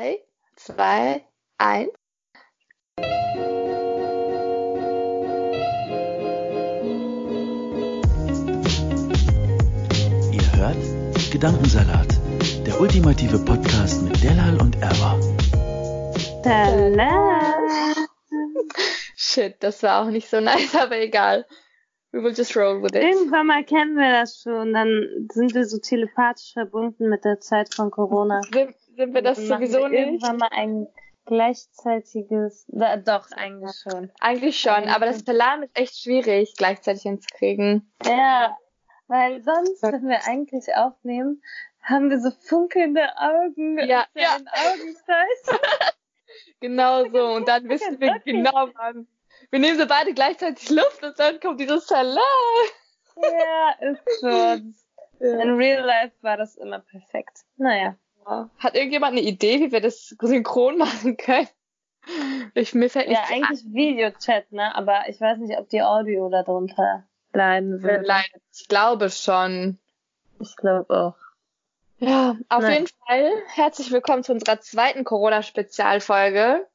3, 2, 1. Ihr hört Gedankensalat, der ultimative Podcast mit Delal und Erwa. Shit, das war auch nicht so nice, aber egal. We will just roll with it. Irgendwann mal kennen wir das schon, dann sind wir so telepathisch verbunden mit der Zeit von Corona. Sind, sind wir das sowieso wir nicht? Irgendwann mal ein gleichzeitiges, da, doch, eigentlich schon. Eigentlich schon, aber das Salam ist echt schwierig, gleichzeitig hinzukriegen. Ja, weil sonst, wenn wir eigentlich aufnehmen, haben wir so funkelnde Augen. Ja, ja. Augenzeichen. Genau so. Und dann wissen wir genau, wann. Wir nehmen so beide gleichzeitig Luft und dann kommt dieses Salam. ja, ist so. In real life war das immer perfekt. Naja. Hat irgendjemand eine Idee, wie wir das synchron machen können? Ich, mir fällt Ja, nicht eigentlich Videochat, ne? Aber ich weiß nicht, ob die Audio da drunter bleiben wird. Vielleicht. Ich glaube schon. Ich glaube auch. Ja, auf Nein. jeden Fall herzlich willkommen zu unserer zweiten Corona-Spezialfolge.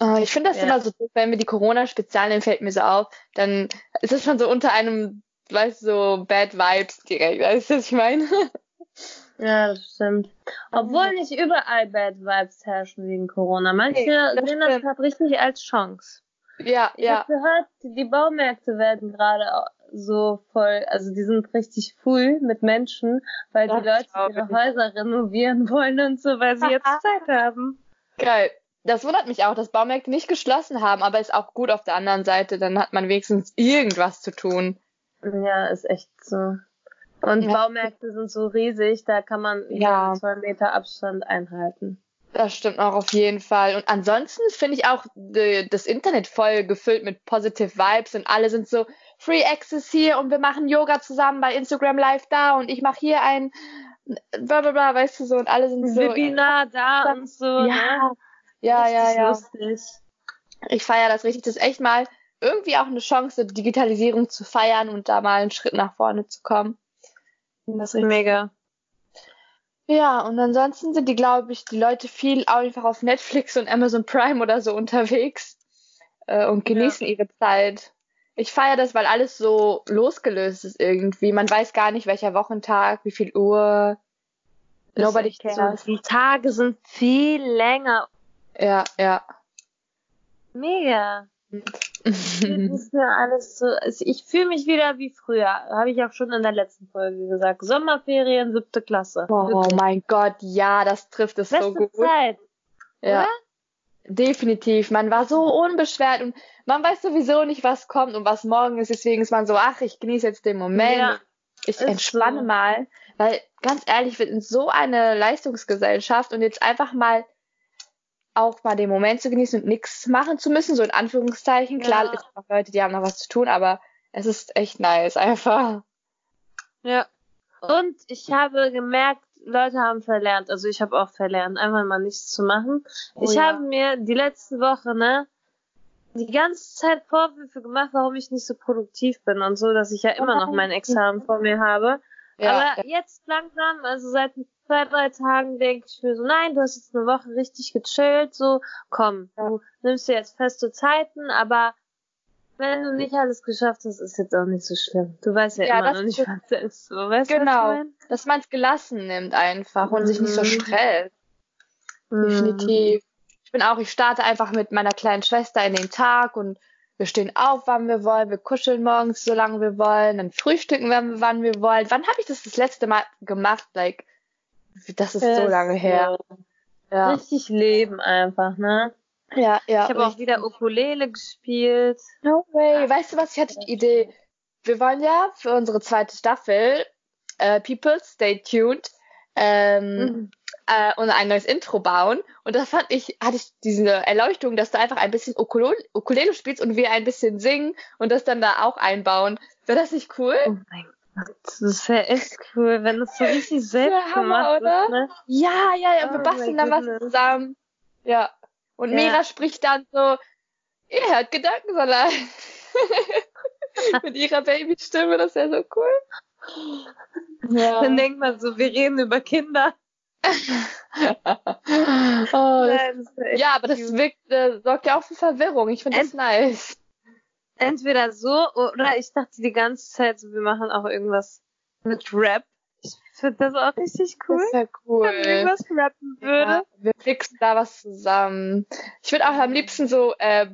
Äh, ich finde das Ja. immer so doof, wenn wir die Corona-Spezial nehmen, fällt mir so auf, dann ist es schon so unter einem, weißt du, so Bad Vibes direkt. Weißt du, was ich meine? Ja, das stimmt. Obwohl nicht überall Bad Vibes herrschen wegen Corona. Manche Nee, das sehen das gerade richtig als Chance. ja, Ich ja. habe gehört, die Baumärkte werden gerade so voll, also die sind richtig full mit Menschen, weil die Das Leute glaub ihre ich. Häuser renovieren wollen und so, weil sie jetzt Zeit haben. Geil. Das wundert mich auch, dass Baumärkte nicht geschlossen haben, aber ist auch gut auf der anderen Seite. Dann hat man wenigstens irgendwas zu tun. Ja, ist echt so. Und Ja. Baumärkte sind so riesig, da kann man Ja. ja. zwei Meter Abstand einhalten. Das stimmt auch auf jeden Fall. Und ansonsten finde ich auch äh, das Internet voll gefüllt mit positive Vibes und alle sind so Free Access hier und wir machen Yoga zusammen bei Instagram Live da und ich mache hier ein bla bla bla, weißt du so und alle sind so Webinar da und so. ja, ne? ja, ja, Richtig ja. lustig. Ich feiere das richtig. Das ist echt mal irgendwie auch eine Chance, Digitalisierung zu feiern und da mal einen Schritt nach vorne zu kommen. Das richtig Mega. Ja, und ansonsten sind die, glaube ich, die Leute viel einfach auf Netflix und Amazon Prime oder so unterwegs äh, und genießen ihre Zeit. Ich feiere das, weil alles so losgelöst ist irgendwie. Man weiß gar nicht, welcher Wochentag, wie viel Uhr. Nobody cares. So. Die Tage sind viel länger. Ja, ja. Mega. Das ist mir alles so. Ich fühle mich wieder wie früher. Habe ich auch schon in der letzten Folge gesagt. Sommerferien, siebte Klasse. Oh Wirklich. mein Gott, ja, das trifft es so Beste gut. Zeit. Ja, oder? definitiv. Man war so unbeschwert und man weiß sowieso nicht, was kommt und was morgen ist. Deswegen ist man so, ach, ich genieße jetzt den Moment. Ja, ich entspanne so. mal. Weil, ganz ehrlich, wir sind so eine Leistungsgesellschaft und jetzt einfach mal auch mal den Moment zu genießen und nichts machen zu müssen, so in Anführungszeichen. Klar, Ja. es gibt auch Leute, die haben noch was zu tun, aber es ist echt nice, einfach. Ja. Und ich habe gemerkt, Leute haben verlernt. Also ich habe auch verlernt, einfach mal nichts zu machen. Oh ich ja. habe mir die letzte Woche, ne, die ganze Zeit Vorwürfe gemacht, warum ich nicht so produktiv bin und so, dass ich ja immer noch mein Examen vor mir habe. Ja, Aber jetzt langsam, also seit zwei, drei Tagen denke ich mir so, nein, du hast jetzt eine Woche richtig gechillt, so, komm, du nimmst dir jetzt feste Zeiten, aber wenn du nicht alles geschafft hast, ist jetzt auch nicht so schlimm. Du weißt ja, Ja, immer das noch nicht, was da ist. So, weißt du, was Genau. ich mein? dass man es gelassen nimmt einfach und sich nicht so Mhm. stresst. Mhm. Definitiv. Ich bin auch, ich starte einfach mit meiner kleinen Schwester in den Tag und wir stehen auf, wann wir wollen, wir kuscheln morgens, solange wir wollen, dann frühstücken wir, wann wir wollen. Wann habe ich das das letzte Mal gemacht? Like, das ist so lange her. Ja, Richtig leben einfach, ne? ja, ja. Ich habe auch wieder Ukulele gespielt. No way. Weißt du was? Ich hatte die Idee. Wir wollen ja für unsere zweite Staffel, äh, People, stay tuned, ähm, Mhm. äh, und ein neues Intro bauen. Und da fand ich, hatte ich diese Erleuchtung, dass du einfach ein bisschen Ukulele, Ukulele spielst und wir ein bisschen singen und das dann da auch einbauen. Wäre das nicht cool? Oh mein das wäre echt cool, wenn das so richtig selbst wär Hammer, gemacht oder? ist, ne? Ja, ja, ja, wir Oh basteln dann was zusammen. Ja. Und Ja. Mira spricht dann so, ihr hört Gedankensalat. Mit ihrer Babystimme, das wäre so cool. Ja. Dann denkt man so, wir reden über Kinder. oh, das, ja, aber das wirkt, äh, sorgt ja auch für Verwirrung. Ich finde das nice. Entweder so, oder ich dachte die ganze Zeit so, wir machen auch irgendwas mit Rap. Ich finde das auch richtig cool. Das ist ja cool. Wenn irgendwas rappen würde. Ja, wir fixen da was zusammen. Ich würde auch am liebsten so äh,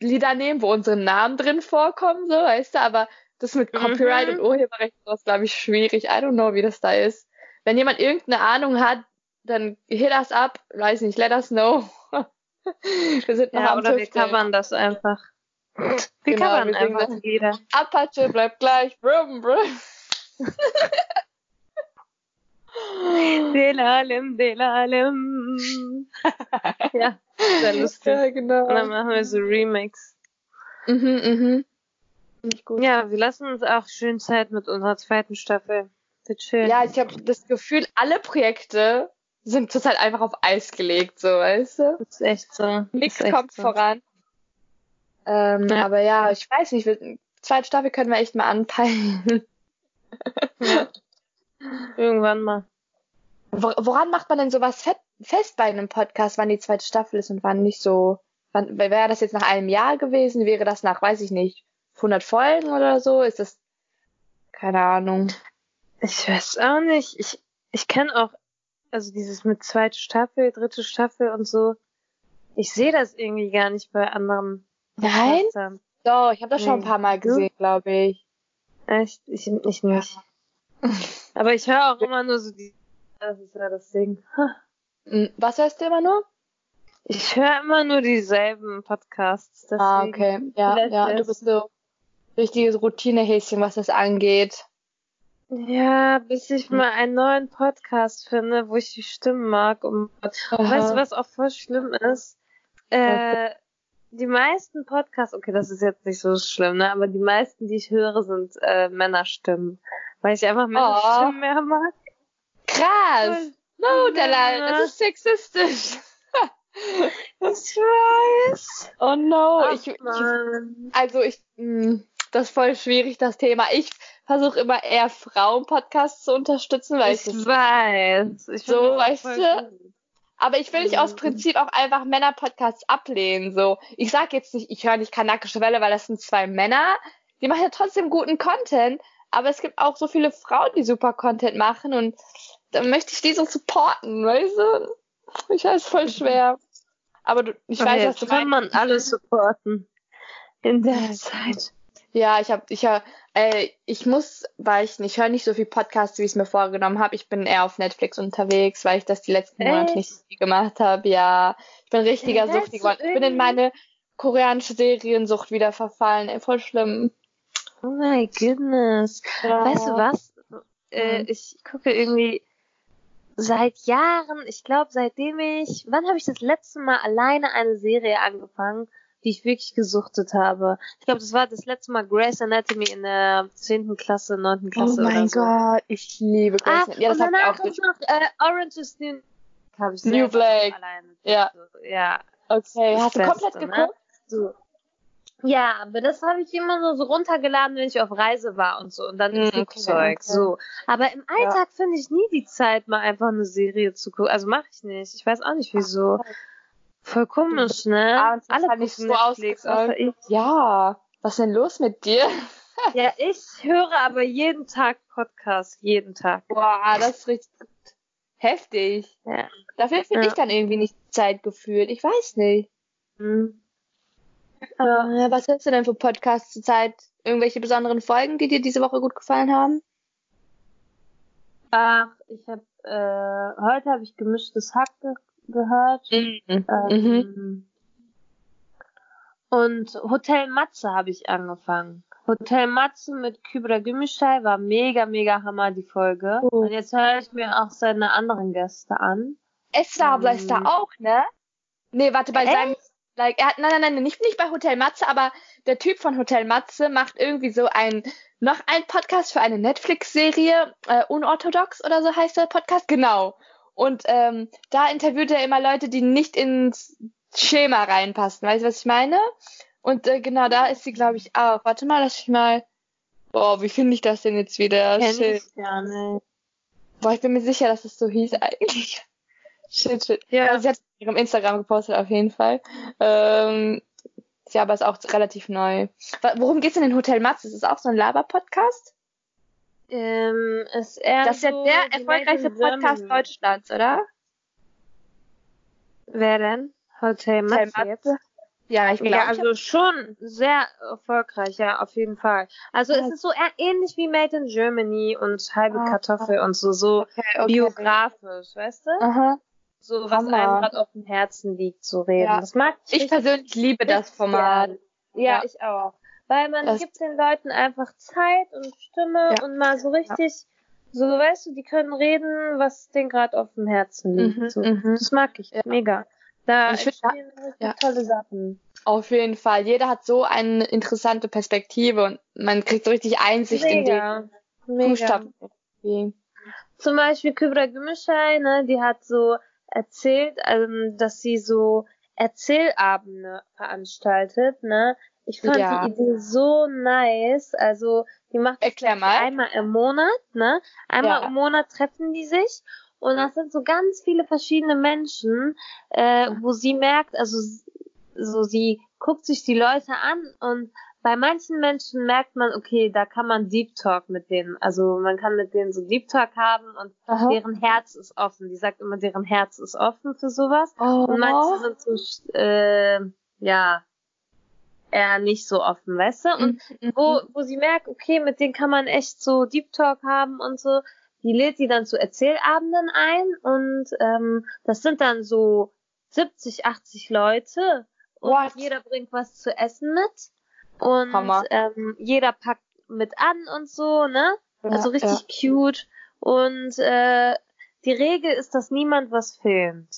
Lieder nehmen, wo unsere Namen drin vorkommen, so, weißt du, aber das mit Copyright Mhm. und Urheberrecht ist, glaube ich, schwierig. I don't know, wie das da ist. Wenn jemand irgendeine Ahnung hat, dann hit us up, weiß nicht, let us know. wir sind noch Ja, am oder wir covern das einfach. Wir Genau, covern wir singen einfach das. jeder. Apache bleibt gleich, brum, brum. Delalem, Delalem. ja, sehr lustig. Ja, genau. Und dann machen wir so Remix. Mhm, mhm. Gut. Ja, wir lassen uns auch schön Zeit mit unserer zweiten Staffel. Wird schön. Ja, ich habe das Gefühl, alle Projekte sind zurzeit einfach auf Eis gelegt, so, weißt du? Das ist echt so. Nichts kommt so. voran. Ähm, Ja. Aber ja, ich weiß nicht, wir, zweite Staffel können wir echt mal anpeilen. Ja. Irgendwann mal. Wo- Woran macht man denn sowas fe- fest bei einem Podcast, wann die zweite Staffel ist und wann nicht so? Wann, wäre das jetzt nach einem Jahr gewesen? Wäre das nach, weiß ich nicht, 100 Folgen oder so? Ist das, keine Ahnung. Ich weiß auch nicht. Ich, ich kenne auch, also dieses mit zweite Staffel, dritte Staffel und so. Ich sehe das irgendwie gar nicht bei anderen. Nein? Doch, ich habe das schon ein paar Mal gesehen, glaube ich. Echt? Ich, ich nicht. Aber ich höre auch immer nur so die, das ist ja das Ding. Hm, Was hörst du immer nur? Ich höre immer nur dieselben Podcasts. Deswegen. Ah, okay. Ja, ja, du bist so richtiges Routinehäschen, was das angeht. Ja, bis ich mal einen neuen Podcast finde, wo ich die Stimmen mag. Und weißt du, was auch voll schlimm ist? Äh, die meisten Podcasts, okay, das ist jetzt nicht so schlimm, ne? Aber die meisten, die ich höre, sind äh, Männerstimmen. Weil ich einfach Männerstimmen mehr mag. Krass! No, Dalal, Ja. das ist sexistisch. Ich weiß. Oh no, Ach, ich, ich, also ich, mh, das ist voll schwierig, das Thema. Ich versuche immer eher Frauen-Podcasts zu unterstützen, weil ich, Ich das, weiß. Ich So, weißt du? Aber ich will nicht aus. Prinzip auch einfach Männer-Podcasts ablehnen, so. Ich sag jetzt nicht, ich höre nicht kanakische Welle, weil das sind zwei Männer, die machen ja trotzdem guten Content, aber es gibt auch so viele Frauen, die super Content machen und dann möchte ich die so supporten, weißt du? Ich weiß, voll schwer. Aber du, ich Aber weiß, was du kann meinst. man alles supporten. In der Zeit. Ja, ich habe, ich hör, äh, ich muss, weil ich nicht höre nicht so viel Podcasts, wie ich es mir vorgenommen habe. Ich bin eher auf Netflix unterwegs, weil ich das die letzten Monate Echt? nicht so viel gemacht habe. Ja, ich bin richtiger Ja, Suchti geworden. Ich bin in meine koreanische Seriensucht wieder verfallen. Ey, voll schlimm. Oh my goodness. Ja. Weißt du was? Äh, Mhm. ich gucke irgendwie seit Jahren, ich glaube seitdem ich, wann habe ich das letzte Mal alleine eine Serie angefangen, die ich wirklich gesuchtet habe? Ich glaube, das war das letzte Mal Grey's Anatomy in der 10. Klasse, 9. Oh Klasse mein oder so. Gott, ich liebe Ah, Grey's Anatomy. Ja, das und hab danach auch durch. noch äh, Orange is New habe ich New Black. alleine. Ja. Ja, Okay, das hast du komplett ne? geguckt? So. Ja, aber das habe ich immer nur so runtergeladen, wenn ich auf Reise war und so und dann im Mm, okay, Flugzeug. okay. So. Aber im Alltag finde ich nie die Zeit, mal einfach eine Serie zu gucken. Also mache ich nicht. Ich weiß auch nicht wieso. Voll komisch, ne? abends Alle wahrscheinlich gucken so Netflix, außer ich. Ja, was ist denn los mit dir? Ja, ich höre aber jeden Tag Podcast, jeden Tag. Boah, das ist richtig heftig. Ja. Dafür finde Ja. ich dann irgendwie nicht Zeit gefühlt. Ich weiß nicht. Hm. Äh, was hörst du denn für Podcasts zurzeit? Irgendwelche besonderen Folgen, die dir diese Woche gut gefallen haben? Ach, ich habe äh, heute habe ich gemischtes Hack gehört. Mhm. Ähm, Und Hotel Matze habe ich angefangen. Hotel Matze mit Kübra Gümüşay war mega, mega hammer, die Folge. Oh. Und jetzt höre ich mir auch seine anderen Gäste an. Esther Abler ist da Mhm. auch, ne? Nee, warte, bei Echt? seinem, like, er hat, nein, nein, nein, nicht, nicht bei Hotel Matze, aber der Typ von Hotel Matze macht irgendwie so ein, noch ein Podcast für eine Netflix-Serie, äh, Unorthodox oder so heißt der Podcast, genau. Und ähm, da interviewt er immer Leute, die nicht ins Schema reinpassen, weißt du, was ich meine? Und äh, genau da ist sie, glaube ich, auch. Warte mal, lass ich mal. Boah, wie finde ich das denn jetzt wieder? Kenn Shit. ich gar nicht. Boah, ich bin mir sicher, dass es so hieß eigentlich. Shit, shit. Ja. Also sie hat es auf ihrem Instagram gepostet, auf jeden Fall. Ähm, ja, aber ist auch relativ neu. Worum geht's denn in Hotel Matz? Ist es auch so ein Laber-Podcast? Ähm, Das ist ja so der erfolgreichste Podcast Germany. Deutschlands, oder? Wer denn? Hotel Matze Hotel? Matze? Ja, ich glaube. Ja, also schon sehr erfolgreich, ja, auf jeden Fall. Also Ja. es ist so eher ähnlich wie Made in Germany und halbe Ah. Kartoffel und so, so okay, okay. biografisch, weißt du? Aha. So, was Hammer. einem gerade auf dem Herzen liegt, zu reden. Ja. Das mag ich, Ich persönlich liebe das Format. Ja, Ja. ich auch. Weil man Das- gibt den Leuten einfach Zeit und Stimme Ja. und mal so richtig, so weißt du, die können reden, was denen gerade auf dem Herzen liegt. Mhm, so. mhm. Das mag ich Ja. mega. Da ich find, ja. tolle Sachen. Auf jeden Fall. Jeder hat so eine interessante Perspektive und man kriegt so richtig Einsicht in die Mega. Mega. Fußstapfen. irgendwie. Zum Beispiel Kübra Gümüşay, ne, die hat so erzählt, ähm, dass sie so Erzählabende veranstaltet, ne. Ich fand Ja. die Idee so nice. Also, die macht das Erklär mal. einmal im Monat, ne? Einmal Ja. im Monat treffen die sich. Und das sind so ganz viele verschiedene Menschen, äh, wo sie merkt, also so sie guckt sich die Leute an und bei manchen Menschen merkt man, okay, da kann man Deep Talk mit denen, also man kann mit denen so Deep Talk haben und Aha. deren Herz ist offen. Die sagt immer, deren Herz ist offen für sowas. Oh. Und manche sind so, äh, ja, eher nicht so offen, weißt du? Und Mhm. wo, wo sie merkt, okay, mit denen kann man echt so Deep Talk haben und so, die lädt sie dann zu Erzählabenden ein und ähm, das sind dann so 70, 80 Leute und What? jeder bringt was zu essen mit und Hammer. ähm, jeder packt mit an und so, ne? Ja, also richtig cute und äh, die Regel ist, dass niemand was filmt.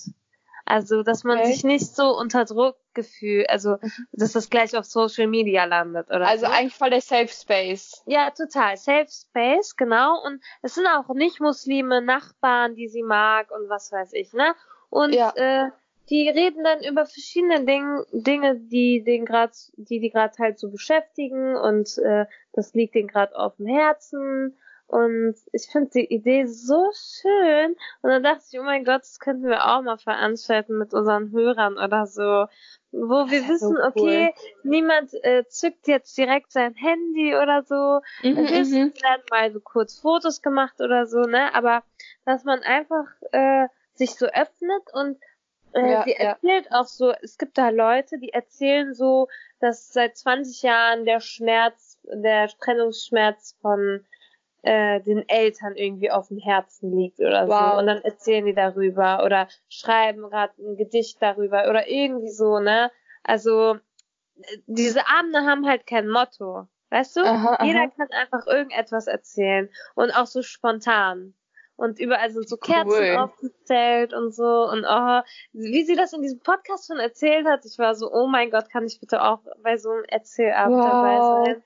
Also, dass man Okay. sich nicht so unter Druck gefühlt, also, dass das gleich auf Social Media landet oder Also so. eigentlich voll der Safe Space. Ja, total. Safe Space, genau. Und es sind auch nicht Muslime, Nachbarn, die sie mag und was weiß ich, ne? Und Ja. äh, die reden dann über verschiedene Dinge, Dinge, die den grad, die die gerade halt so beschäftigen und äh, das liegt denen gerade auf dem Herzen. Und ich finde die Idee so schön. Und dann dachte ich, oh mein Gott, das könnten wir auch mal veranstalten mit unseren Hörern oder so. Wo wir wissen, so okay, niemand äh, zückt jetzt direkt sein Handy oder so. Mhm, Es mhm. werden mal so kurz Fotos gemacht oder so, ne? Aber dass man einfach äh, sich so öffnet und äh, Ja, sie ja. erzählt auch so, es gibt da Leute, die erzählen so, dass seit 20 Jahren der Schmerz, der Trennungsschmerz von äh, den Eltern irgendwie auf dem Herzen liegt oder Wow. so. Und dann erzählen die darüber oder schreiben gerade ein Gedicht darüber oder irgendwie so, ne? Also äh, diese Abende haben halt kein Motto. Weißt du? Aha, Jeder aha. kann einfach irgendetwas erzählen. Und auch so spontan. Und überall sind so Cool. Kerzen aufgezählt und so. Und oh, wie sie das in diesem Podcast schon erzählt hat, ich war so, oh mein Gott, kann ich bitte auch bei so einem Erzählabend Wow. dabei sein?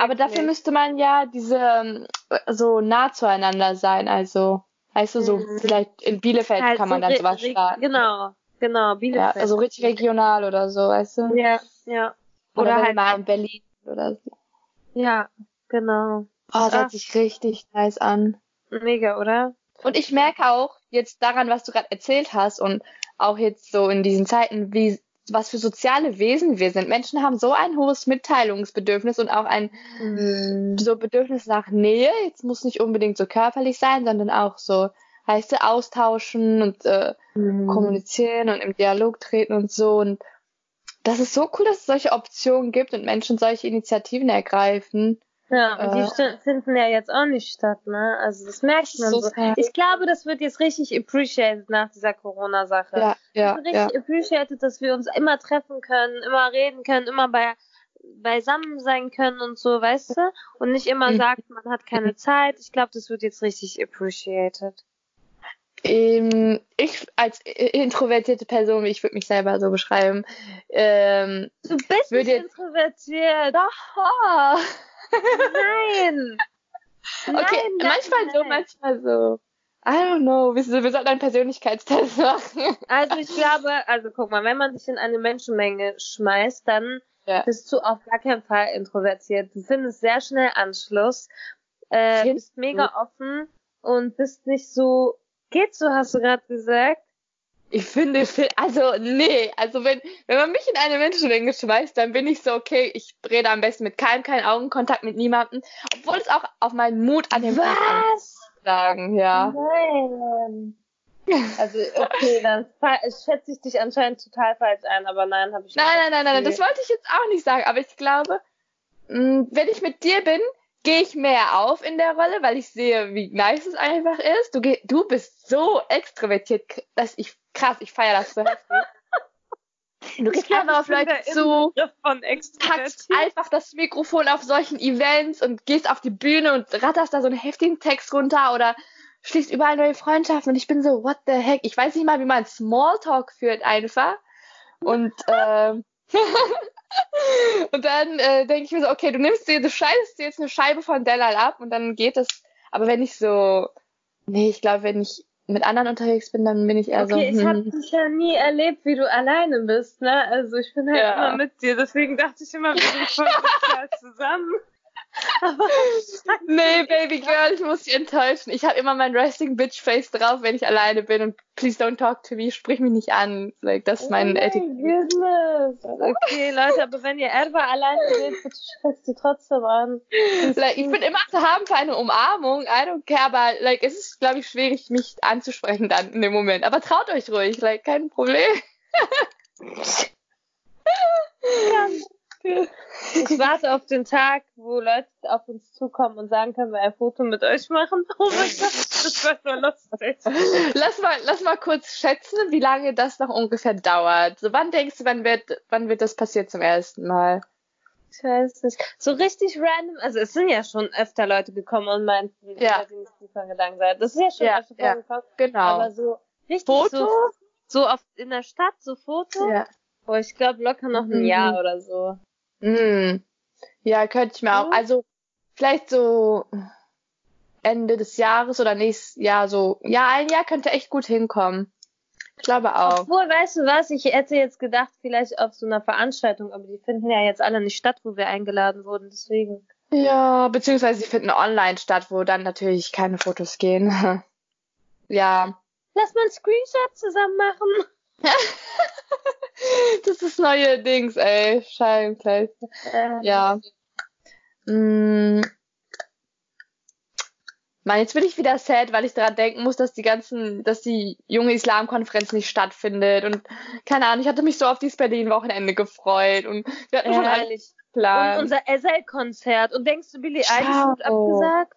Aber dafür Wirklich. müsste man ja diese ähm, so nah zueinander sein. Also, weißt du, so Mhm. vielleicht in Bielefeld Halt kann man so dann sowas starten. Genau, genau, Ja, Bielefeld. also richtig regional oder so, weißt du? Ja, ja. Oder, Oder halt, mal in Berlin oder so. ja, genau. Oh, das Ah. hört sich richtig nice an. Mega, oder? Und ich merke auch jetzt daran, was du gerade erzählt hast und auch jetzt so in diesen Zeiten, wie was für soziale Wesen wir sind. Menschen haben so ein hohes Mitteilungsbedürfnis und auch ein Mhm. so Bedürfnis nach Nähe. Jetzt muss nicht unbedingt so körperlich sein, sondern auch so, heißt austauschen und äh, Mhm. kommunizieren und im Dialog treten und so. Und das ist so cool, dass es solche Optionen gibt und Menschen solche Initiativen ergreifen. Ja, und die Äh, sti- finden ja jetzt auch nicht statt, ne? Also das merkt man So so. Ich glaube, das wird jetzt richtig appreciated nach dieser Corona-Sache. Ja, ja, richtig ja. appreciated, dass wir uns immer treffen können, immer reden können, immer bei beisammen sein können und so, weißt du? Und nicht immer Mhm. sagt, man hat keine Zeit. Ich glaube, das wird jetzt richtig appreciated. Ähm, ich als introvertierte Person, ich würde mich selber so beschreiben, ähm, Du bist nicht introvertiert. Aha. Nein. Okay, Nein, nein, manchmal so, nein. manchmal so. I don't know. Wir, wir sollten einen Persönlichkeitstest machen. Also ich glaube, also guck mal, wenn man dich in eine Menschenmenge schmeißt, dann Ja. bist du auf gar keinen Fall introvertiert. Du findest sehr schnell Anschluss, äh, bist mega offen und bist nicht so, geht so, hast du gerade gesagt? Ich finde, fi- also nee, also wenn wenn man mich in eine Menschenmenge schmeißt, dann bin ich so okay. Ich rede am besten mit keinem, keinen Augenkontakt mit niemandem, obwohl es auch auf meinen Mut an ankommt, Was? sagen, ja. Nein. Also okay, dann schätze ich dich anscheinend total falsch ein, aber nein, habe ich Nein, nicht. nein, nein, nein, das wollte ich jetzt auch nicht sagen, aber ich glaube, mh, wenn ich mit dir bin, gehe ich mehr auf in der Rolle, weil ich sehe, wie nice es einfach ist. Du, du bist so extrovertiert, dass ich krass, ich feiere das so heftig. Du gehst einfach auf Leute zu, packst einfach das Mikrofon auf solchen Events und gehst auf die Bühne und ratterst da so einen heftigen Text runter oder schließt überall neue Freundschaften und ich bin so, what the heck? Ich weiß nicht mal, wie man Smalltalk führt einfach. Und ähm, und dann äh, denke ich mir so, okay, du nimmst dir, du schneidest dir jetzt eine Scheibe von Delal ab und dann geht das. Aber wenn ich so, nee, ich glaube, wenn ich mit anderen unterwegs bin, dann bin ich eher so, Okay, ich habe hm, dich ja nie erlebt, wie du alleine bist, ne? Also ich bin halt Ja. immer mit dir, deswegen dachte ich immer, wir sind voll zusammen. Nee, Baby Girl, ich muss dich enttäuschen. Ich habe immer mein Resting Bitch Face drauf, wenn ich alleine bin und please don't talk to me, sprich mich nicht an. Like, das ist mein oh goodness. Okay, Leute, aber wenn ihr Erwa alleine seht, bitte sprecht sie trotzdem an. Like, ich bin immer zu haben für eine Umarmung, I don't care, aber like, es ist, glaube ich, schwierig, mich anzusprechen dann in dem Moment. Aber traut euch ruhig, like, kein Problem. Ich warte auf den Tag, wo Leute auf uns zukommen und sagen, können wir ein Foto mit euch machen? Oh mein Gott, das war so lustig. Lass mal, lass mal kurz schätzen, wie lange das noch ungefähr dauert. So, wann denkst du, wann wird, wann wird das passiert zum ersten Mal? Ich weiß nicht. So richtig random, also es sind ja schon öfter Leute gekommen und meinten, Ja. dass ihr nicht tiefer Gedanken seid. Das ist ja schon Ja, öfter ja. vorgekommen. Genau. Aber so richtig Foto? so, so auf, in der Stadt, so Foto. ja. Boah, ich glaube locker noch ein Mhm. Jahr oder so. Mm. Ja, könnte ich mir auch. Also vielleicht so Ende des Jahres oder nächstes Jahr so. Ja, ein Jahr könnte echt gut hinkommen. Ich glaube auch. Obwohl, weißt du was, ich hätte jetzt gedacht, vielleicht auf so einer Veranstaltung, aber die finden ja jetzt alle nicht statt, wo wir eingeladen wurden, deswegen. Ja, beziehungsweise sie finden online statt, wo dann natürlich keine Fotos gehen. ja. Lass mal einen Screenshot zusammen machen. das ist neue Dings, ey. Scheibenkleid. Äh, Ja. Mm. Mann, jetzt bin ich wieder sad, weil ich daran denken muss, dass die ganzen, dass die junge Islamkonferenz nicht stattfindet und keine Ahnung, ich hatte mich so auf dieses Berlin-Wochenende gefreut und wir hatten schon alles Ehrlich. Und unser SL-Konzert. Und denkst du, Billie Eilish wird Ciao. abgesagt?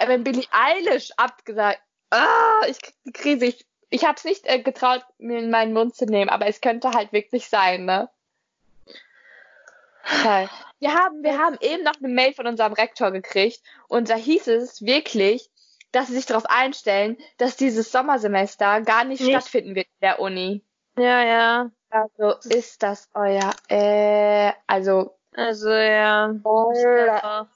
Äh, Wenn Billie Eilish abgesagt, ah, ich krieg die Krise. Ich, ich hab's nicht äh, getraut, mir in meinen Mund zu nehmen, aber es könnte halt wirklich sein, ne? Okay. Wir haben, wir haben eben noch eine Mail von unserem Rektor gekriegt und da hieß es wirklich, dass sie sich darauf einstellen, dass dieses Sommersemester gar nicht, Nicht. stattfinden wird in der Uni. Ja, ja. Also ist das euer, äh, also, Also, ja. oh, auch.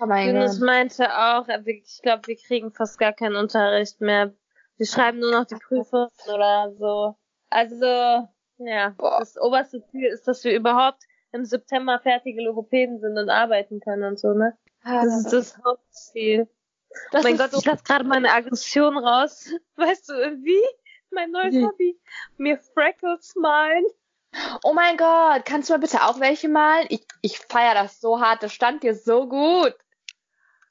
oh mein Gott. meinte auch, ich glaube, wir kriegen fast gar keinen Unterricht mehr. Wir schreiben nur noch die Prüfungen oder so. Also, ja, Boah. das oberste Ziel ist, dass wir überhaupt im September fertige Logopäden sind und arbeiten können und so, ne? Das ist das Hauptziel. Das mein Gott, so ich lasse gerade meine Aggression raus. Weißt du, wie? Mein neues Wie? Hobby. Mir Freckles malen. Oh mein Gott, kannst du mal bitte auch welche malen? Ich, ich feier das so hart, das stand dir so gut.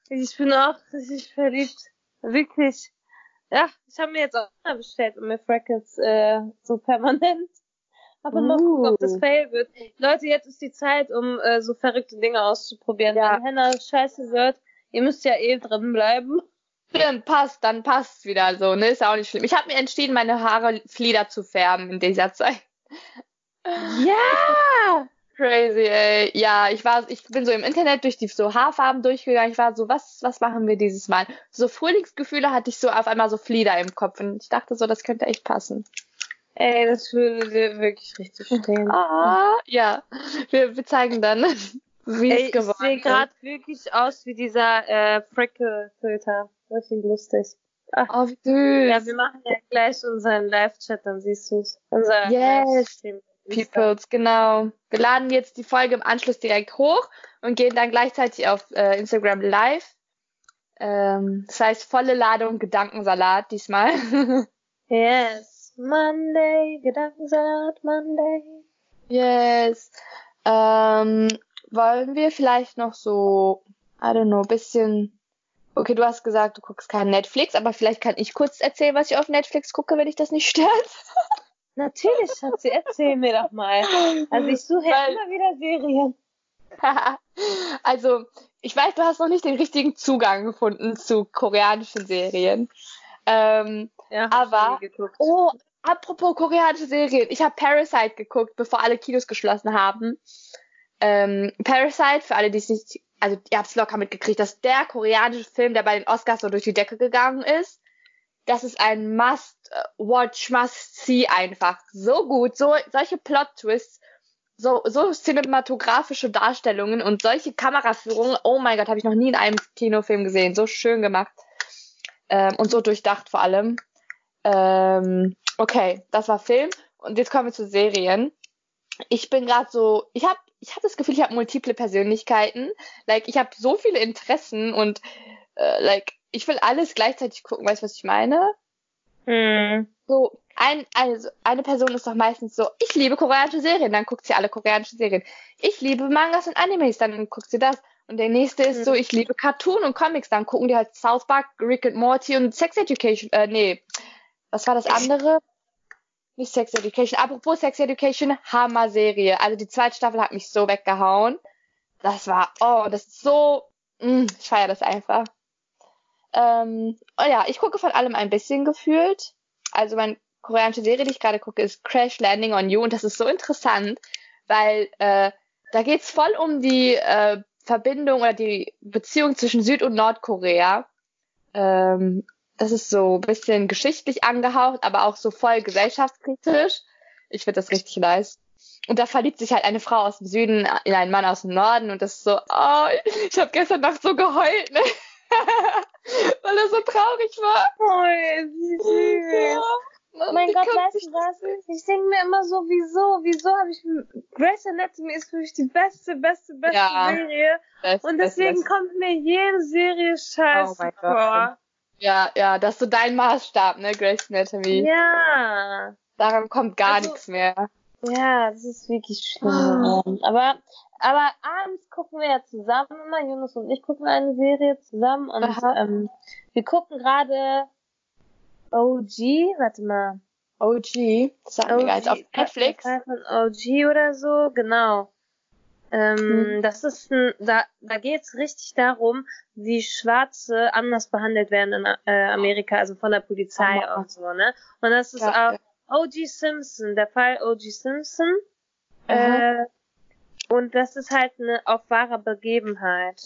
Ich bin auch richtig verliebt. Wirklich. Ja, ich habe mir jetzt auch mal bestellt und mir Freckles äh, so permanent. Aber mal gucken, ob das Uh. fail wird. Leute, jetzt ist die Zeit, um äh, so verrückte Dinge auszuprobieren. Ja. Wenn Henna scheiße wird, ihr müsst ja eh drin bleiben. Stimmt, passt, dann passt's wieder so, ne? Ist ja auch nicht schlimm. Ich habe mir entschieden, meine Haare Flieder zu färben in dieser Zeit. Ja! Crazy, ey. Ja, ich war, ich bin so im Internet durch die so Haarfarben durchgegangen. Ich war so, was, was machen wir dieses Mal? So Frühlingsgefühle hatte ich so auf einmal so Flieder im Kopf und ich dachte so, das könnte echt passen. Ey, das würde dir wirklich richtig stehen. Ah, ja. Wir, wir zeigen dann, wie es ich geworden sehe ist. gerade wirklich aus wie dieser äh, Freckle-Filter. Richtig lustig. Ach, Oh, wie süß. ja, wir machen ja gleich unseren Live-Chat, dann siehst du's. Unser Yes. Livestream. Peoples, genau. Wir laden jetzt die Folge im Anschluss direkt hoch und gehen dann gleichzeitig auf äh, Instagram live. Ähm, das heißt volle Ladung Gedankensalat diesmal. Yes. Monday, Gedankensalat, Monday. yes. Ähm, wollen wir vielleicht noch so, I don't know, bisschen. Okay, du hast gesagt, du guckst kein Netflix, aber vielleicht kann ich kurz erzählen, was ich auf Netflix gucke, wenn dich das nicht stört. Natürlich, Schatzi, erzähl mir doch mal. Also ich suche ja Weil- immer wieder Serien. also, ich weiß, du hast noch nicht den richtigen Zugang gefunden zu koreanischen Serien. Ähm, Ja, Aber- oh, apropos koreanische Serien. Ich habe Parasite geguckt, bevor alle Kinos geschlossen haben. Ähm, Parasite, für alle, die es nicht, also ihr habt es locker mitgekriegt, dass der koreanische Film, der bei den Oscars so durch die Decke gegangen ist, das ist ein Must-Watch, Must-See einfach. So gut, so solche Plot-Twists, so, so cinematografische Darstellungen und solche Kameraführungen, oh mein Gott, habe ich noch nie in einem Kinofilm gesehen. So schön gemacht. Ähm, und so durchdacht vor allem. Ähm, okay, das war Film. Und jetzt kommen wir zu Serien. Ich bin gerade so, ich habe ich hab das Gefühl, ich habe multiple Persönlichkeiten. Like, ich habe so viele Interessen und äh, like, ich will alles gleichzeitig gucken. Weißt du, was ich meine? Hm. So, ein, also eine Person ist doch meistens so, ich liebe koreanische Serien, dann guckt sie alle koreanische Serien. Ich liebe Mangas und Animes, dann guckt sie das. Und der nächste ist so, ich liebe Cartoon und Comics, dann gucken die halt South Park, Rick and Morty und Sex Education. Äh, nee, was war das andere? Nicht Sex Education. Apropos Sex Education, Hammer-Serie. Also die zweite Staffel hat mich so weggehauen. Das war, oh, das ist so, mh, ich feiere das einfach. Ähm, oh ja, ich gucke von allem ein bisschen gefühlt. Also meine koreanische Serie, die ich gerade gucke, ist Crash Landing on You und das ist so interessant, weil äh, da geht's voll um die äh, Verbindung oder die Beziehung zwischen Süd- und Nordkorea. Ähm, das ist so ein bisschen geschichtlich angehaucht, aber auch so voll gesellschaftskritisch. Ich finde das richtig nice. Und da verliebt sich halt eine Frau aus dem Süden in einen Mann aus dem Norden und das ist so, oh, ich habe gestern Nacht so geheult, ne? weil er so traurig war. Oh, wie süß. Und mein die Gott, weißt du was? Ich denke mir immer so, wieso, wieso habe ich, Grace Anatomy ist für mich die beste, beste, beste Ja. Serie. das- Und deswegen das- kommt mir jede Serie scheiße Oh mein Gott. vor. Ja, ja, das ist so dein Maßstab, ne, Grace Anatomy. Ja. Daran kommt gar Also- nichts mehr. Ja, das ist wirklich schlimm. Geworden. Aber, aber abends gucken wir ja zusammen immer, Jonas und ich gucken eine Serie zusammen und ähm, wir gucken gerade OG, warte mal. OG, mir gar nichts. Auf Netflix. OG oder so, genau. Ähm, Hm. Das ist ein, da, da geht's richtig darum, wie Schwarze anders behandelt werden in äh, Amerika, also von der Polizei Oh. und so, ne? Und das ist Ja, auch O.G. Simpson, der Fall O.G. Simpson. Aha. Äh, und das ist halt eine auf wahrer Begebenheit.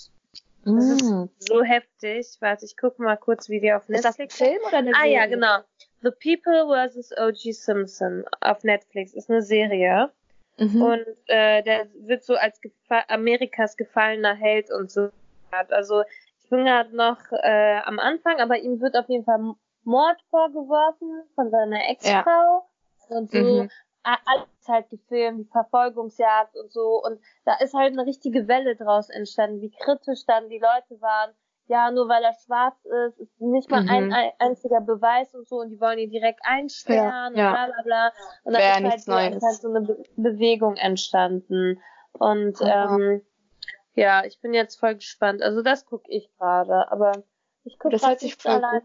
Das ist Mm. so heftig. Warte, ich gucke mal kurz, wie die auf Ist das ein Netflix Film oder eine Ah Serie? ja, genau. The People vs. O.G. Simpson auf Netflix ist eine Serie. Mhm. Und äh, der wird so als Gefa Amerikas gefallener Held und so. Also ich bin gerade noch äh, am Anfang, aber ihm wird auf jeden Fall Mord vorgeworfen von seiner Ex-Frau. Und so Mhm. Alles halt gefilmt, die Verfolgungsjagd und so. Und da ist halt eine richtige Welle draus entstanden, wie kritisch dann die Leute waren. Ja, nur weil er schwarz ist, ist nicht mal ein, Mhm. ein einziger Beweis und so und die wollen ihn direkt einsperren Ja, ja. und bla bla bla. Und da Wäre ist halt Neues. halt so eine Be Bewegung entstanden. Und ähm, ja, ich bin jetzt voll gespannt. Also das gucke ich gerade, aber ich gucke Das hört sich voll alleine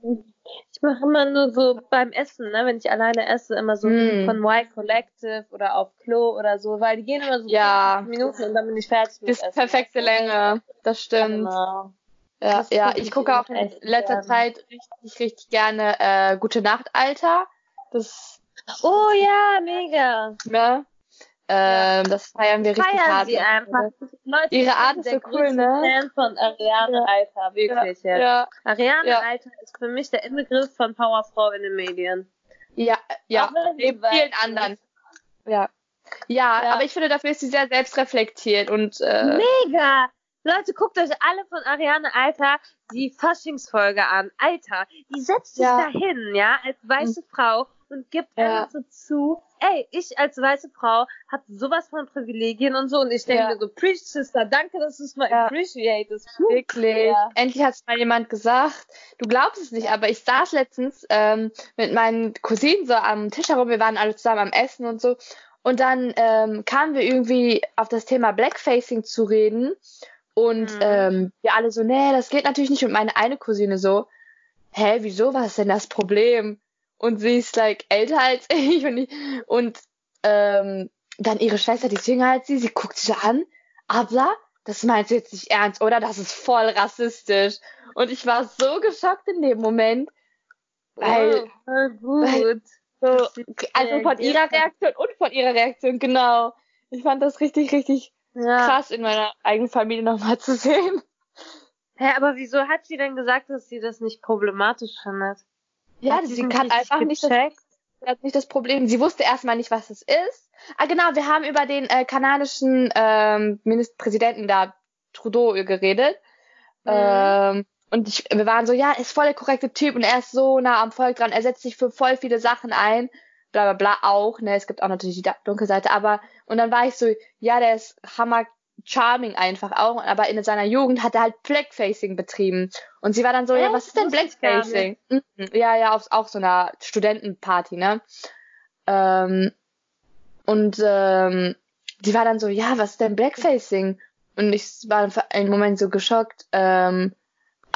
gut. Ich mache immer nur so beim Essen, ne, wenn ich alleine esse, immer so Mm. von Y Collective oder auf Klo oder so, weil die gehen immer so Ja. 50 Minuten und dann bin ich fertig mit Das ist perfekte Länge. Das stimmt. Genau. Ja, Das ja, ich gucke auch in letzter gerne. Zeit richtig, richtig gerne äh, Gute Nacht, Alter. Das, Oh ja, mega. ne? Ähm, das feiern wir richtig Feiern hart. sie einfach. Leute, Ihre Art ist so cool, ne? Fan von Ariane Ja. Alter, wirklich ja, ja, Ariane Ja. Alter ist für mich der Inbegriff von Powerfrau in den Medien. ja, ja, neben vielen anderen. Ja. ja. Ja. aber ich finde, dafür ist sie sehr selbstreflektiert und äh, Mega! Leute, guckt euch alle von Ariane Alter die Faschingsfolge an. Alter, die setzt sich Ja. dahin, ja, als weiße Frau und gibt Ja. einfach so zu, ey, ich als weiße Frau hab sowas von Privilegien und so und ich denke Ja. mir so, preach sister, danke, dass du es mal Ja. appreciatest. Puh. Wirklich. Ja. Endlich hat es mal jemand gesagt. Du glaubst es nicht, aber ich saß letztens ähm, mit meinen Cousinen so am Tisch herum. Wir waren alle zusammen am Essen und so. Und dann ähm, kamen wir irgendwie auf das Thema Blackfacing zu reden. Und Mhm. ähm, wir alle so, nee, das geht natürlich nicht. Und meine eine Cousine so, hä, wieso, was ist denn das Problem? Und sie ist like älter als ich und, ich, und ähm, dann ihre Schwester, die ist jünger als sie, sie guckt sie an, Abla, das meinst du jetzt nicht ernst, oder? Das ist voll rassistisch. Und ich war so geschockt in dem Moment, weil, Oh, gut. weil- so, also von ihrer. Reaktion und von ihrer Reaktion, genau. Ich fand das richtig, richtig Ja. krass in meiner eigenen Familie nochmal zu sehen. Hä, aber wieso hat sie denn gesagt, dass sie das nicht problematisch findet? Ja, Hat sie kann einfach nicht das ist nicht das Problem. Sie wusste erstmal nicht, was es ist. Ah, genau, wir haben über den äh, kanadischen ähm, Ministerpräsidenten da, Trudeau, geredet. Mhm. Ähm, und ich, wir waren so, ja, er ist voll der korrekte Typ und er ist so nah am Volk dran. Er setzt sich für voll viele Sachen ein. Bla bla bla auch, ne? Es gibt auch natürlich die dunkle Seite, aber und dann war ich so, ja, der ist hammer charming einfach auch, aber in seiner Jugend hat er halt Blackfacing betrieben. Und sie war dann so, ja, Echt? was ist denn Blackfacing? Mhm. Ja, ja, auf auch so einer Studentenparty, ne? Ähm, und ähm, die war dann so, ja, was ist denn Blackfacing? Und ich war dann für einen Moment so geschockt, ähm,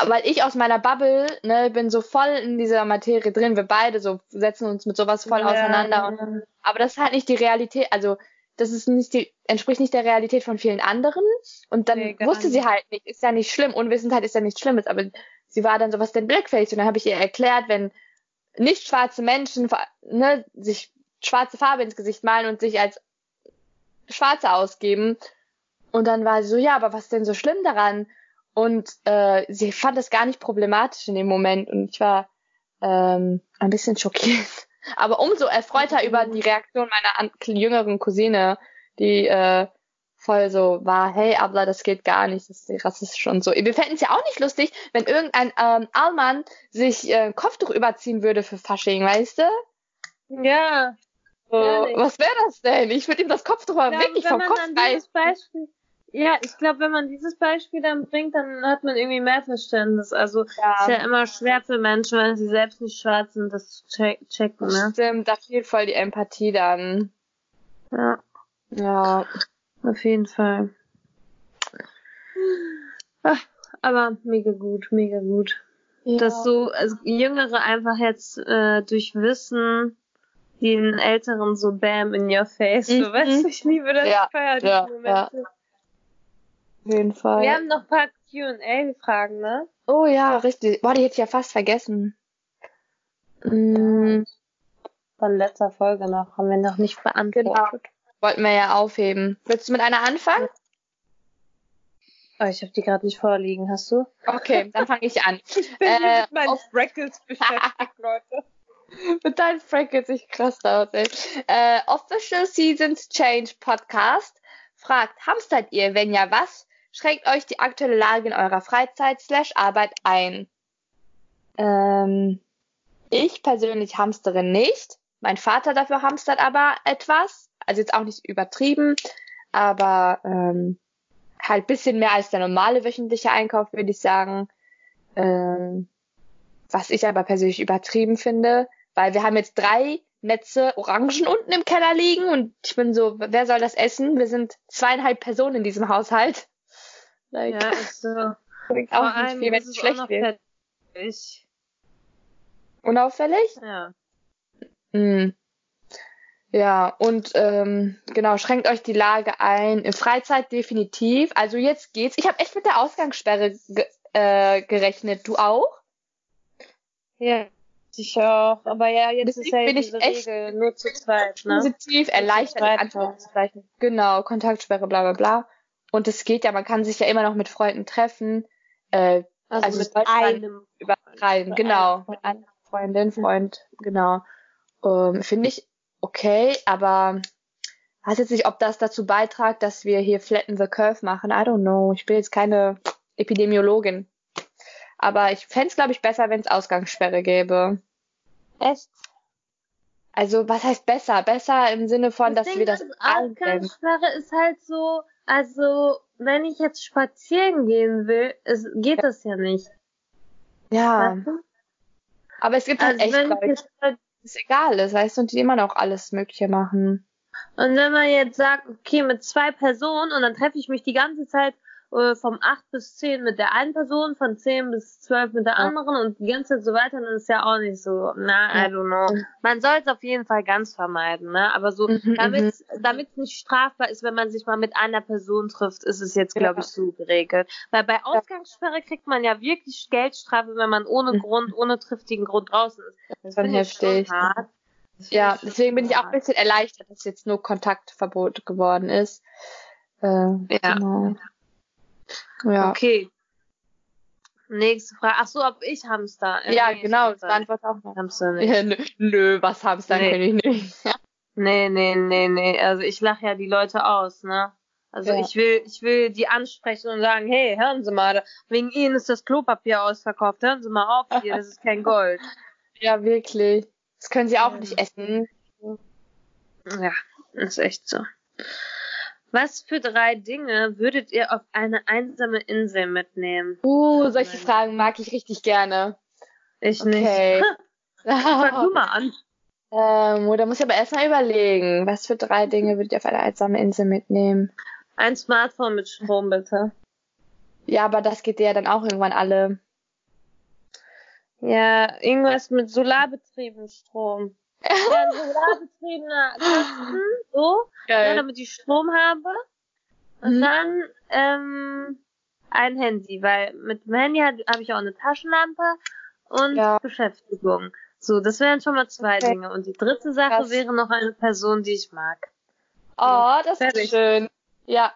weil ich aus meiner Bubble, ne, bin so voll in dieser Materie drin. Wir beide so setzen uns mit sowas voll Ja, auseinander. Und, ja. aber das ist halt nicht die Realität, also das ist nicht die, entspricht nicht der Realität von vielen anderen. Und dann Nee, wusste sie halt nicht, ist ja nicht schlimm, Unwissenheit ist ja nichts Schlimmes, aber sie war dann so, was denn Blackface? Und dann habe ich ihr erklärt, wenn nicht schwarze Menschen ne, sich schwarze Farbe ins Gesicht malen und sich als Schwarze ausgeben. Und dann war sie so, ja, aber was ist denn so schlimm daran? Und äh, sie fand das gar nicht problematisch in dem Moment und ich war ähm, ein bisschen schockiert. Aber umso erfreuter über die Reaktion meiner jüngeren Cousine, die äh, voll so war, hey, Abla, das geht gar nicht, das ist rassistisch und so. Wir fänden es ja auch nicht lustig, wenn irgendein ähm, Allmann sich äh, Kopftuch überziehen würde für Fasching, weißt du? Ja. So, was wäre das denn? Ich würde ihm das Kopftuch mal wirklich vom Kopf reißen. Beispiel, ja, ich glaube, wenn man dieses Beispiel dann bringt, dann hat man irgendwie mehr Verständnis. Also Ja. ist ja immer schwer für Menschen, wenn sie selbst nicht schwarz sind, das zu check checken, ne? Stimmt, da fehlt voll die Empathie dann. Ja, Ja. auf jeden Fall. Ach, aber mega gut, mega gut. Dass so also Jüngere einfach jetzt äh, durch Wissen den Älteren so bam in your face. Mhm. So, weißt du, ich liebe das. Ja, ich feier ja, Momente. Auf jeden Fall. Wir haben noch ein paar Q&A-Fragen, ne? oh ja, richtig. Boah, die hätte ich ja fast vergessen. Mm, Von letzter Folge noch. Haben wir noch nicht beantwortet. wollten wir ja aufheben. Willst du mit einer anfangen? Oh, ich habe die gerade nicht vorliegen. Hast du? Okay, dann fange ich an. Ich bin hier mit meinen auf- Freckles beschäftigt, Leute. mit deinen Freckles sich krass aus, ey. Äh, Official Seasons Change Podcast fragt, hamstert ihr? Wenn ja, was? Schränkt euch die aktuelle Lage in eurer Freizeit slash Arbeit ein? Ähm, ich persönlich hamstere nicht. Mein Vater dafür hamstert aber etwas. Also jetzt auch nicht übertrieben, aber ähm, halt bisschen mehr als der normale wöchentliche Einkauf, würde ich sagen. Ähm, was ich aber persönlich übertrieben finde, weil wir haben jetzt drei Netze Orangen unten im Keller liegen und ich bin so, wer soll das essen? Wir sind zweieinhalb Personen in diesem Haushalt. Like, Ja, ist so. bringt Vor auch nicht allem viel, wenn es schlecht wird. Unauffällig? Ja. Mm. Ja, und ähm, genau, schränkt euch die Lage ein. In Freizeit definitiv. Also jetzt geht's. Ich habe echt mit der Ausgangssperre ge äh, gerechnet. Du auch? Ja. Ich auch. Aber ja, jetzt Deswegen ist ja bin ich echt Regel nur zu zweit, ne? positiv, erleichtert. Genau, Kontaktsperre, bla bla bla. Und es geht ja, man kann sich ja immer noch mit Freunden treffen. Äh, Also, Also mit man einem. übertreiben, Mit genau. Mit einer Freundin, Freund, genau. Ähm, Finde ich okay, aber weiß jetzt nicht, ob das dazu beitragt, dass wir hier Flatten the Curve machen. I don't know. Ich bin jetzt keine Epidemiologin. Aber ich fänd's, glaube ich, besser, wenn es Ausgangssperre gäbe. Echt? Also, was heißt besser? Besser im Sinne von, dass Ding wir das. Ausgangssperre ist halt so, also, wenn ich jetzt spazieren gehen will, es, geht das ja nicht. Ja, Weißt du? aber es gibt halt Also, echt wenn ich Leute, jetzt halt es egal ist, weißt du, und die immer noch alles Mögliche machen. Und wenn man jetzt sagt, okay, mit zwei Personen und dann treffe ich mich die ganze Zeit äh, vom 8 bis 10 mit der einen Person, von 10 bis 12 mit der Ja. anderen und die ganze Zeit so weiter, dann ist ja auch nicht so, na, Ja. I don't know. Man soll es auf jeden Fall ganz vermeiden, ne? Aber so, Mhm, damit damit es nicht strafbar ist, wenn man sich mal mit einer Person trifft, ist es jetzt, glaube Ja. ich, so geregelt. Weil bei Ausgangssperre kriegt man ja wirklich Geldstrafe, wenn man ohne Mhm. Grund, ohne triftigen Grund draußen ist. Das ich schon heftig. hart. Das Ja, deswegen bin ich auch ein bisschen erleichtert, dass jetzt nur Kontaktverbot geworden ist. Äh, Ja. Genau. Ja, Okay. Nächste Frage. Ach so, ob ich Hamster. Äh, ja nee, genau, das beantwortet auch noch. Hamster nicht. Ja, nö, nö, was Hamster Nee. kann ich nicht. Nee, nee, nee, nee. Also ich lache ja die Leute aus, ne? Also Ja. ich will, ich will die ansprechen und sagen, hey, hören Sie mal, wegen Ihnen ist das Klopapier ausverkauft. Hören Sie mal auf hier, das ist kein Gold. ja, wirklich. Das können sie auch Ja. nicht essen. Ja, ist echt so. Was für drei Dinge würdet ihr auf eine einsame Insel mitnehmen? Uh, solche. Fragen mag ich richtig gerne. Ich Okay. nicht. Fang du mal an. ähm, da muss ich aber erstmal überlegen. Was für drei Dinge würde ich auf eine einsame Insel mitnehmen? Ein Smartphone mit Strom, bitte. Ja, aber das geht ja dann auch irgendwann alle. Ja, irgendwas mit solarbetriebenen Strom. Ja, ein solarbetriebener Kasten, so, ja, damit ich Strom habe. Und Mhm. dann ähm, ein Handy, weil mit dem Handy habe ich auch eine Taschenlampe und Ja. Beschäftigung. So, das wären schon mal zwei Okay. Dinge. Und die dritte Sache Krass. wäre noch eine Person, die ich mag. Oh, das Fertig. ist schön. Ja.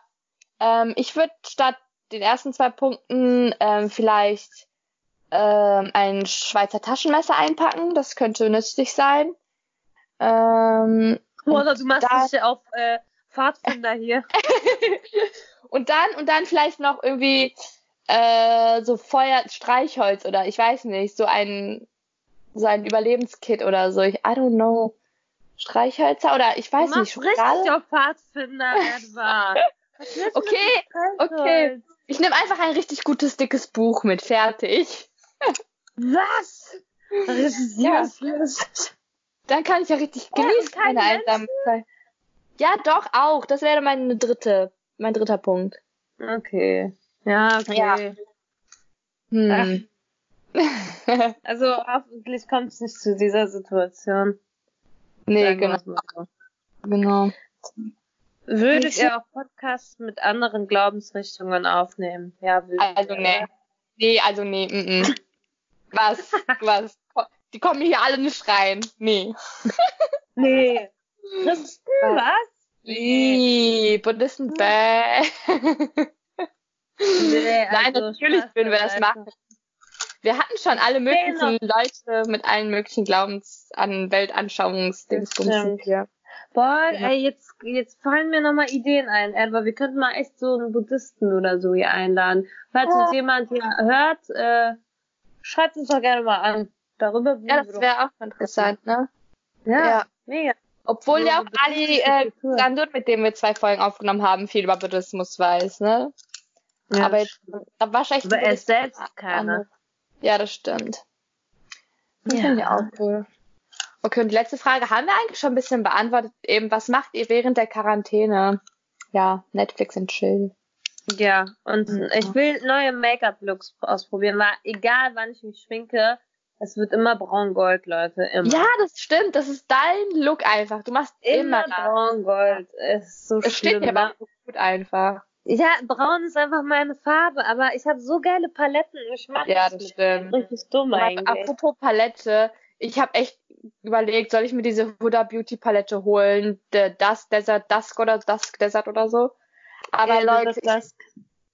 Ähm, ich würde statt den ersten zwei Punkten ähm, vielleicht ähm, ein Schweizer Taschenmesser einpacken. Das könnte nützlich sein. Ähm, Oder du machst dich auf äh, Pfadfinder hier. und dann und dann vielleicht noch irgendwie äh, so Feuer, Streichholz oder ich weiß nicht, so ein so ein Überlebenskit oder so. Ich I don't know. Streichhölzer oder ich Du weiß machst nicht. richtig auf Pfadfinder, Edward. Du Okay, okay. Ich nehme einfach ein richtig gutes dickes Buch mit. Fertig. Was? Das ist Ja. useless. Dann kann ich ja richtig und genießen meine einsame Zeit. Ja, doch auch. Das wäre meine dritte, mein dritter Punkt. Okay. Ja, okay. Ja. Hm. Also hoffentlich kommt es nicht zu dieser Situation. nee, genau. so. genau. Würdet Ich- ihr auch Podcasts mit anderen Glaubensrichtungen aufnehmen? Ja, würdet Also nee. Nee, also nee. Mm -mm. Was? Was? Die kommen hier alle nicht rein. Nee. Nee. Christen, was? Nee, Buddhisten, bäh. Nee, Nein, also natürlich Spaß würden wir das machen. Wir hatten schon alle möglichen. Leute mit allen möglichen Glaubens an Weltanschauungsdingsbums stimmt. hier. Boah, Ja. ey, jetzt, jetzt fallen mir nochmal Ideen ein, Edward. Wir könnten mal echt so einen Buddhisten oder so hier einladen. Falls Ja. uns jemand hier hört, äh, schreibt uns doch gerne mal an. Darüber Ja, das wäre auch interessant, ne? ja, ja. mega. Obwohl ja auch Ali äh. Sandur, mit dem wir zwei Folgen aufgenommen haben, viel über Buddhismus weiß, ne? Ja, Aber jetzt, da wahrscheinlich Aber er ist selbst keiner. keine. Ja, das stimmt. Das Ja. finde ich auch cool. Okay, und die letzte Frage haben wir eigentlich schon ein bisschen beantwortet. Eben, was macht ihr während der Quarantäne? Ja, Netflix und Chill. Ja, und Mhm. ich will neue Make-up-Looks ausprobieren, weil egal wann ich mich schminke, es wird immer braun-gold, Leute, immer. Ja, das stimmt. Das ist dein Look einfach. Du machst immer, immer das. braun-gold. Es ist so Es steht schlimm. dir ne? aber auch gut einfach. Ja, braun ist einfach meine Farbe, aber ich habe so geile Paletten. Ich mag Ja, das das stimmt. Richtig dumm Aber eigentlich. apropos Palette, ich habe echt überlegt, soll ich mir diese Huda Beauty Palette holen, Dusk Desert Dusk oder Dusk Desert oder so. Aber Ja, Leute, das-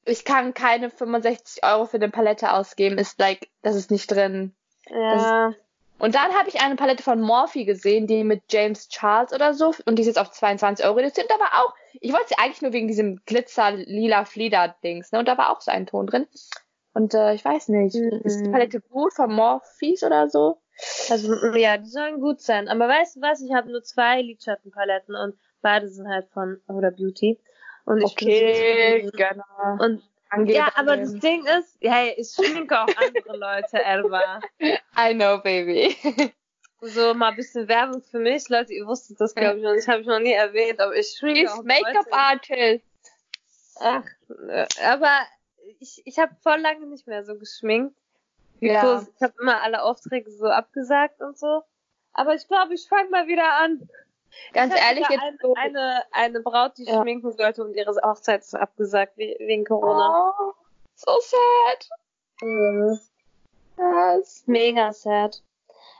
ich, ich kann keine 65 Euro für eine Palette ausgeben. Ist like, das ist nicht drin. Ja. Und dann habe ich eine Palette von Morphe gesehen, die mit James Charles oder so, und die ist jetzt auf 22 Euro reduziert, aber auch, ich wollte sie eigentlich nur wegen diesem Glitzer-lila Flieder-Dings, ne, und da war auch so ein Ton drin. Und äh, ich weiß nicht, ist die Mhm. Palette gut von Morphes oder so? Also, ja, die sollen gut sein. Aber weißt du was? Ich habe nur zwei Lidschattenpaletten und beide sind halt von Huda Beauty. Und ich Okay, genau. Und Angeber ja, aber das nehmen. Ding ist, hey, ich schminke auch andere Leute, Elva. I know, baby. So mal ein bisschen Werbung für mich. Leute, ihr wusstet das, glaube ich, noch nicht. Habe ich noch nie erwähnt, aber ich schminke auch Make-up Leute. Artist. Ach, äh, aber ich, ich habe voll lange nicht mehr so geschminkt. Ja. So, ich habe immer alle Aufträge so abgesagt und so. Aber ich glaube, ich fange mal wieder an. Ganz ehrlich, jetzt so. eine, eine, Braut, die Ja. schminken sollte und ihre Hochzeit ist abgesagt we- wegen Corona. Oh, so sad. Yes. Mega sad.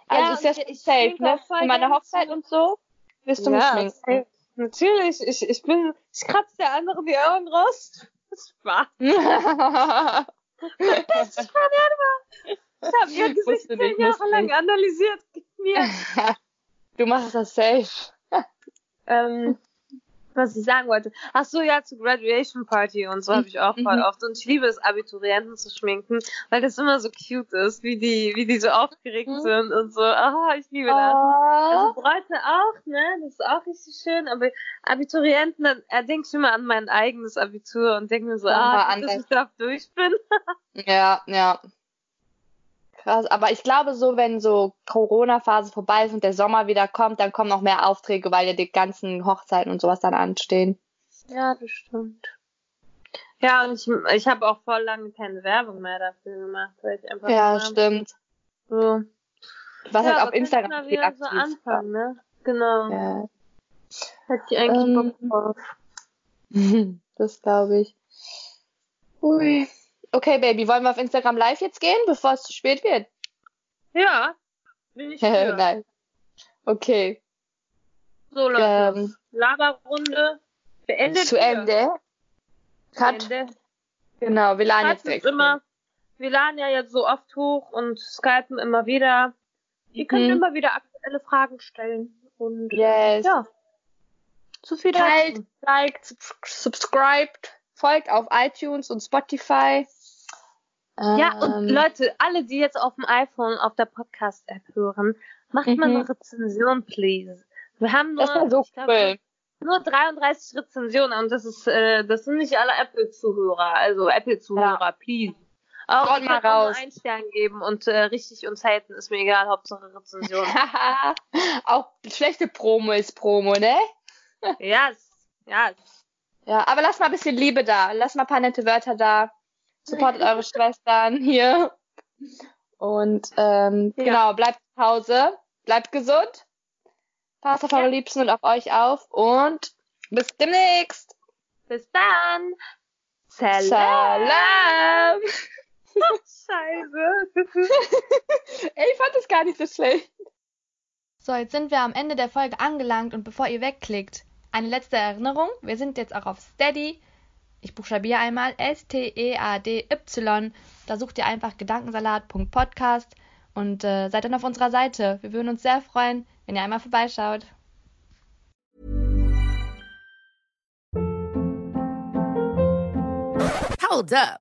Also Ja, ist das ich safe, ne? Für meine Hochzeit und so wirst du mich ja, schminken. safe. Natürlich, ich, ich bin, ich kratze der andere die Augen raus. Spaß. Das ist Edward. Ich habe ihr Gesicht zehn Jahre lang analysiert. Mir. du machst das safe. Ähm, was ich sagen wollte. Ach so, ja, zur Graduation Party und so habe ich auch voll Mhm. oft. Und ich liebe es, Abiturienten zu schminken, weil das immer so cute ist, wie die, wie die so aufgeregt Mhm. sind und so. Ah, ich liebe das. Also Oh. Bräute auch, ne? Das ist auch richtig schön. Aber Abiturienten, dann äh, denke ich immer an mein eigenes Abitur und denke mir so, ah, dass ich da durch bin. Ja, ja. Krass. Aber ich glaube so, wenn so Corona-Phase vorbei ist und der Sommer wieder kommt, dann kommen noch mehr Aufträge, weil ja die ganzen Hochzeiten und sowas dann anstehen. Ja, das stimmt. Ja, und ich, ich habe auch voll lange keine Werbung mehr dafür gemacht, weil ich einfach Ja, stimmt. so. Warst ja, halt auf Instagram mal wieder so aktiv. anfangen, ne? Genau. Ja. Hätte ich eigentlich Ähm, Bock drauf. Das glaube ich. Ui. Okay, Baby, wollen wir auf Instagram live jetzt gehen, bevor es zu spät wird? Ja, bin ich. Nein. Okay. So, Leute. Ähm, Laberrunde beendet. zu. Ende. Cut. Ende. Genau, wir laden Cut jetzt immer, wir laden ja jetzt so oft hoch und skypen immer wieder. Ihr könnt Mhm. immer wieder aktuelle Fragen stellen. Und Yes. ja. Zu viel Teilt, liked, subs- subscribed, folgt auf iTunes und Spotify. Ja, und Ähm, Leute, alle, die jetzt auf dem iPhone auf der Podcast-App hören, macht mal Mhm. eine Rezension, please. Wir haben nur, so ich glaub, cool. nur 33 Rezensionen und das ist, äh, das sind nicht alle Apple-Zuhörer, also Apple-Zuhörer, please. Auch Haut ihr mal raus. einen Stern geben und äh, richtig uns haten, ist mir egal, Hauptsache Rezension. Auch schlechte Promo ist Promo, ne? yes, yes. Ja, aber lasst mal ein bisschen Liebe da. Lasst mal ein paar nette Wörter da. Supportet eure Schwestern hier. Und ähm, Ja. genau, bleibt zu Hause. Bleibt gesund. Passt auf eure Liebsten und auf euch auf. Und bis demnächst. Bis dann. Salam. Salam. Scheiße. Ey, ich fand das gar nicht so schlecht. So, jetzt sind wir am Ende der Folge angelangt und bevor ihr wegklickt, eine letzte Erinnerung. Wir sind jetzt auch auf Steady. Ich buchstabiere einmal S-T-E-A-D-Y. Da sucht ihr einfach gedankensalat.podcast und äh, seid dann auf unserer Seite. Wir würden uns sehr freuen, wenn ihr einmal vorbeischaut. Hold up.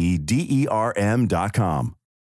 e.d.e.r.m. dot com.